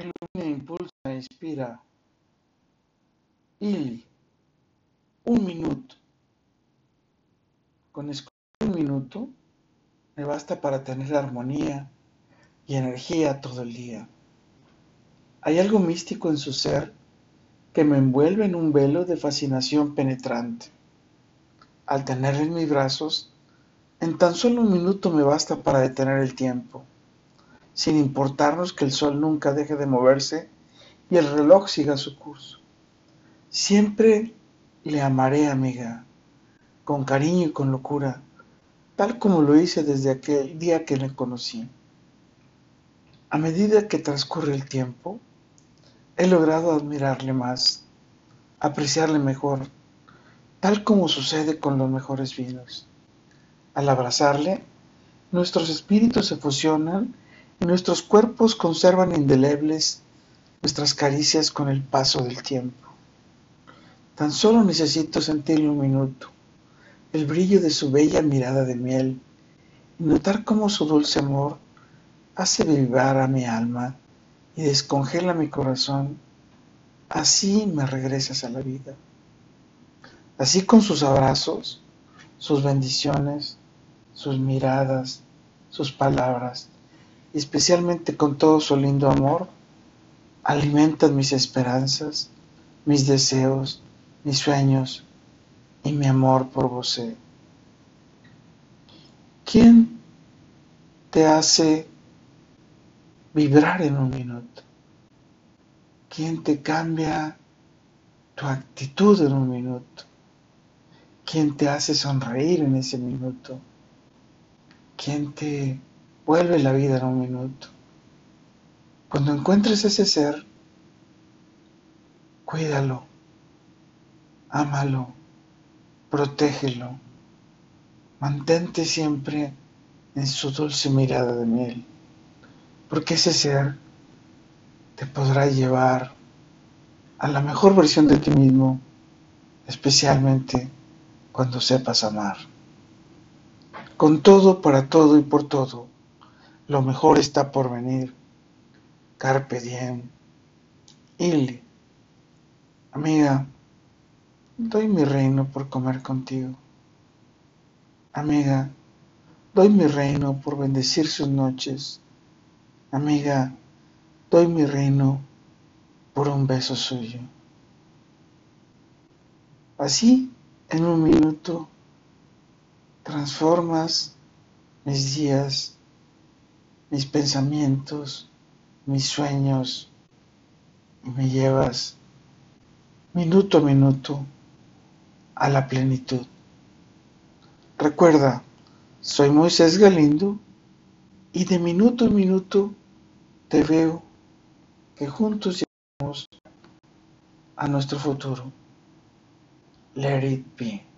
ilumina, impulsa e inspira. Ili, un minuto. Con escuchar un minuto me basta para tener armonía y energía todo el día. Hay algo místico en su ser que me envuelve en un velo de fascinación penetrante. Al tenerla en mis brazos, en tan solo un minuto me basta para detener el tiempo, sin importarnos que el sol nunca deje de moverse y el reloj siga su curso. Siempre le amaré, amiga, con cariño y con locura, tal como lo hice desde aquel día que le conocí. A medida que transcurre el tiempo, he logrado admirarle más, apreciarle mejor, tal como sucede con los mejores vinos. Al abrazarle, nuestros espíritus se fusionan nuestros cuerpos conservan indelebles nuestras caricias con el paso del tiempo. Tan solo necesito sentirle un minuto, el brillo de su bella mirada de miel, y notar cómo su dulce amor hace vibrar a mi alma y descongela mi corazón. Así me regresas a la vida. Así con sus abrazos, sus bendiciones, sus miradas, sus palabras, especialmente con todo su lindo amor, alimentan mis esperanzas, mis deseos, mis sueños y mi amor por vos. ¿Quién te hace vibrar en un minuto? ¿Quién te cambia tu actitud en un minuto? ¿Quién te hace sonreír en ese minuto? ¿Quién te vuelve la vida en un minuto? Cuando encuentres ese ser, cuídalo, ámalo, protégelo, mantente siempre en su dulce mirada de miel, porque ese ser te podrá llevar a la mejor versión de ti mismo, especialmente cuando sepas amar. Con todo, para todo y por todo, lo mejor está por venir. Carpe diem. Ili. Amiga, doy mi reino por comer contigo. Amiga, doy mi reino por bendecir sus noches. Amiga, doy mi reino por un beso suyo. Así, en un minuto, transformas mis días, mis pensamientos, mis sueños me llevas minuto a minuto a la plenitud. Recuerda, soy Moisés Galindo y de minuto a minuto te veo que juntos llegamos a nuestro futuro. Let it be.